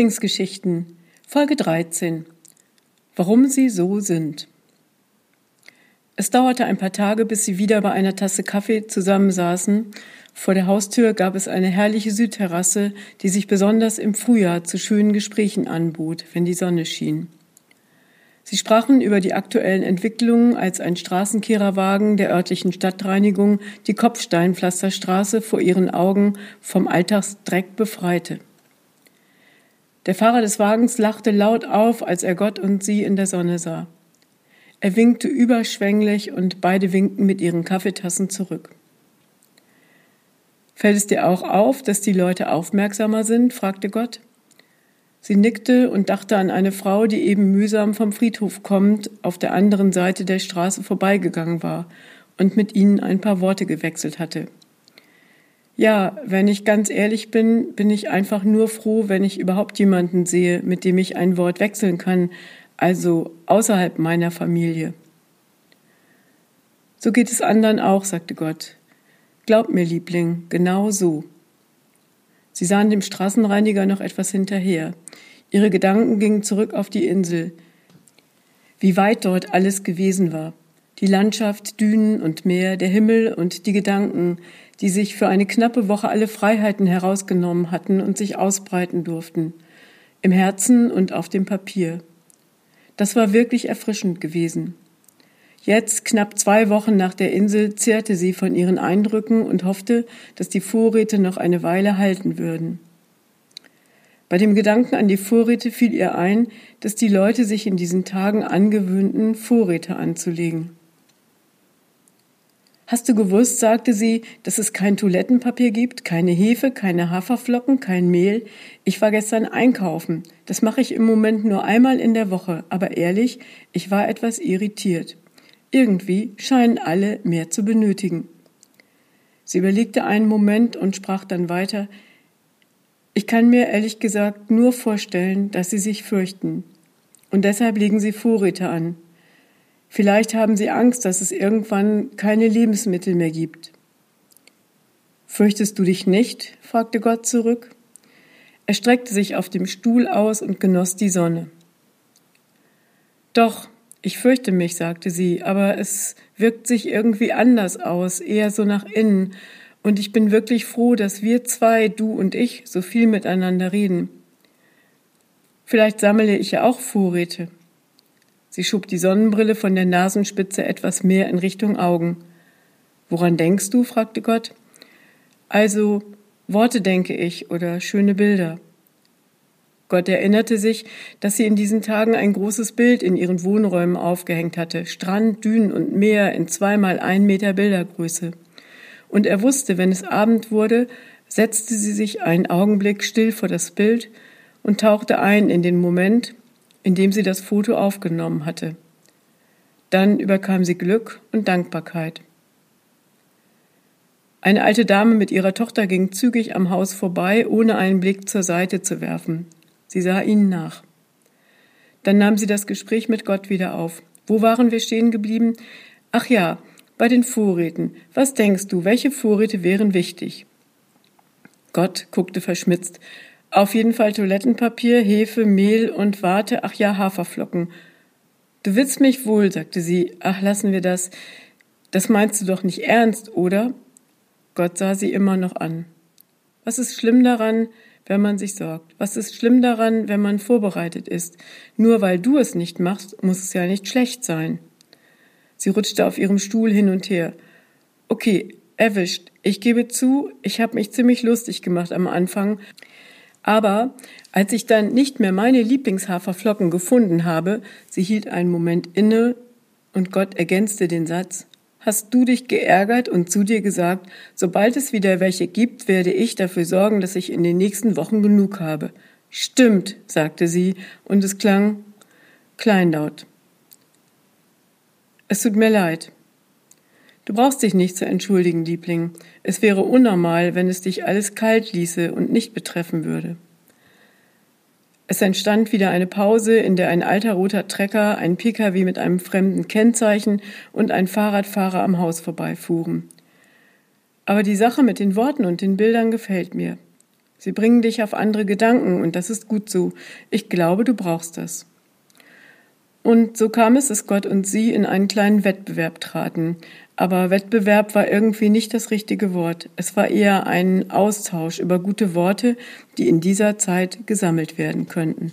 Lieblingsgeschichten Folge 13 Warum sie so sind. Es dauerte ein paar Tage, bis sie wieder bei einer Tasse Kaffee zusammensaßen. Vor der Haustür gab es eine herrliche Südterrasse, die sich besonders im Frühjahr zu schönen Gesprächen anbot, wenn die Sonne schien. Sie sprachen über die aktuellen Entwicklungen, als ein Straßenkehrerwagen der örtlichen Stadtreinigung die Kopfsteinpflasterstraße vor ihren Augen vom Alltagsdreck befreite. Der Fahrer des Wagens lachte laut auf, als er Gott und sie in der Sonne sah. Er winkte überschwänglich und beide winkten mit ihren Kaffeetassen zurück. Fällt es dir auch auf, dass die Leute aufmerksamer sind? fragte Gott. Sie nickte und dachte an eine Frau, die eben mühsam vom Friedhof kommend auf der anderen Seite der Straße vorbeigegangen war und mit ihnen ein paar Worte gewechselt hatte. Ja, wenn ich ganz ehrlich bin, bin ich einfach nur froh, wenn ich überhaupt jemanden sehe, mit dem ich ein Wort wechseln kann, also außerhalb meiner Familie. So geht es anderen auch, sagte Gott. Glaub mir, Liebling, genau so. Sie sahen dem Straßenreiniger noch etwas hinterher. Ihre Gedanken gingen zurück auf die Insel. Wie weit dort alles gewesen war. Die Landschaft, Dünen und Meer, der Himmel und die Gedanken, die sich für eine knappe Woche alle Freiheiten herausgenommen hatten und sich ausbreiten durften, im Herzen und auf dem Papier. Das war wirklich erfrischend gewesen. Jetzt, knapp zwei Wochen nach der Insel, zehrte sie von ihren Eindrücken und hoffte, dass die Vorräte noch eine Weile halten würden. Bei dem Gedanken an die Vorräte fiel ihr ein, dass die Leute sich in diesen Tagen angewöhnten, Vorräte anzulegen. Hast du gewusst, sagte sie, dass es kein Toilettenpapier gibt, keine Hefe, keine Haferflocken, kein Mehl? Ich war gestern einkaufen. Das mache ich im Moment nur einmal in der Woche, aber ehrlich, ich war etwas irritiert. Irgendwie scheinen alle mehr zu benötigen. Sie überlegte einen Moment und sprach dann weiter Ich kann mir ehrlich gesagt nur vorstellen, dass Sie sich fürchten. Und deshalb legen Sie Vorräte an. Vielleicht haben sie Angst, dass es irgendwann keine Lebensmittel mehr gibt. Fürchtest du dich nicht? fragte Gott zurück. Er streckte sich auf dem Stuhl aus und genoss die Sonne. Doch, ich fürchte mich, sagte sie, aber es wirkt sich irgendwie anders aus, eher so nach innen, und ich bin wirklich froh, dass wir zwei, du und ich, so viel miteinander reden. Vielleicht sammle ich ja auch Vorräte. Sie schob die Sonnenbrille von der Nasenspitze etwas mehr in Richtung Augen. Woran denkst du? fragte Gott. Also Worte denke ich oder schöne Bilder. Gott erinnerte sich, dass sie in diesen Tagen ein großes Bild in ihren Wohnräumen aufgehängt hatte, Strand, Dünen und Meer in zweimal ein Meter Bildergröße. Und er wusste, wenn es Abend wurde, setzte sie sich einen Augenblick still vor das Bild und tauchte ein in den Moment, indem sie das Foto aufgenommen hatte. Dann überkam sie Glück und Dankbarkeit. Eine alte Dame mit ihrer Tochter ging zügig am Haus vorbei, ohne einen Blick zur Seite zu werfen. Sie sah ihnen nach. Dann nahm sie das Gespräch mit Gott wieder auf. Wo waren wir stehen geblieben? Ach ja, bei den Vorräten. Was denkst du, welche Vorräte wären wichtig? Gott guckte verschmitzt. Auf jeden Fall Toilettenpapier, Hefe, Mehl und warte, ach ja, Haferflocken. Du willst mich wohl, sagte sie. Ach, lassen wir das. Das meinst du doch nicht ernst, oder? Gott sah sie immer noch an. Was ist schlimm daran, wenn man sich sorgt? Was ist schlimm daran, wenn man vorbereitet ist? Nur weil du es nicht machst, muss es ja nicht schlecht sein. Sie rutschte auf ihrem Stuhl hin und her. Okay, erwischt. Ich gebe zu, ich habe mich ziemlich lustig gemacht am Anfang, aber als ich dann nicht mehr meine Lieblingshaferflocken gefunden habe, sie hielt einen Moment inne und Gott ergänzte den Satz, hast du dich geärgert und zu dir gesagt, sobald es wieder welche gibt, werde ich dafür sorgen, dass ich in den nächsten Wochen genug habe. Stimmt, sagte sie, und es klang kleinlaut. Es tut mir leid. Du brauchst dich nicht zu entschuldigen, Liebling. Es wäre unnormal, wenn es dich alles kalt ließe und nicht betreffen würde. Es entstand wieder eine Pause, in der ein alter roter Trecker, ein Pkw mit einem fremden Kennzeichen und ein Fahrradfahrer am Haus vorbeifuhren. Aber die Sache mit den Worten und den Bildern gefällt mir. Sie bringen dich auf andere Gedanken und das ist gut so. Ich glaube, du brauchst das. Und so kam es, dass Gott und sie in einen kleinen Wettbewerb traten. Aber Wettbewerb war irgendwie nicht das richtige Wort. Es war eher ein Austausch über gute Worte, die in dieser Zeit gesammelt werden könnten.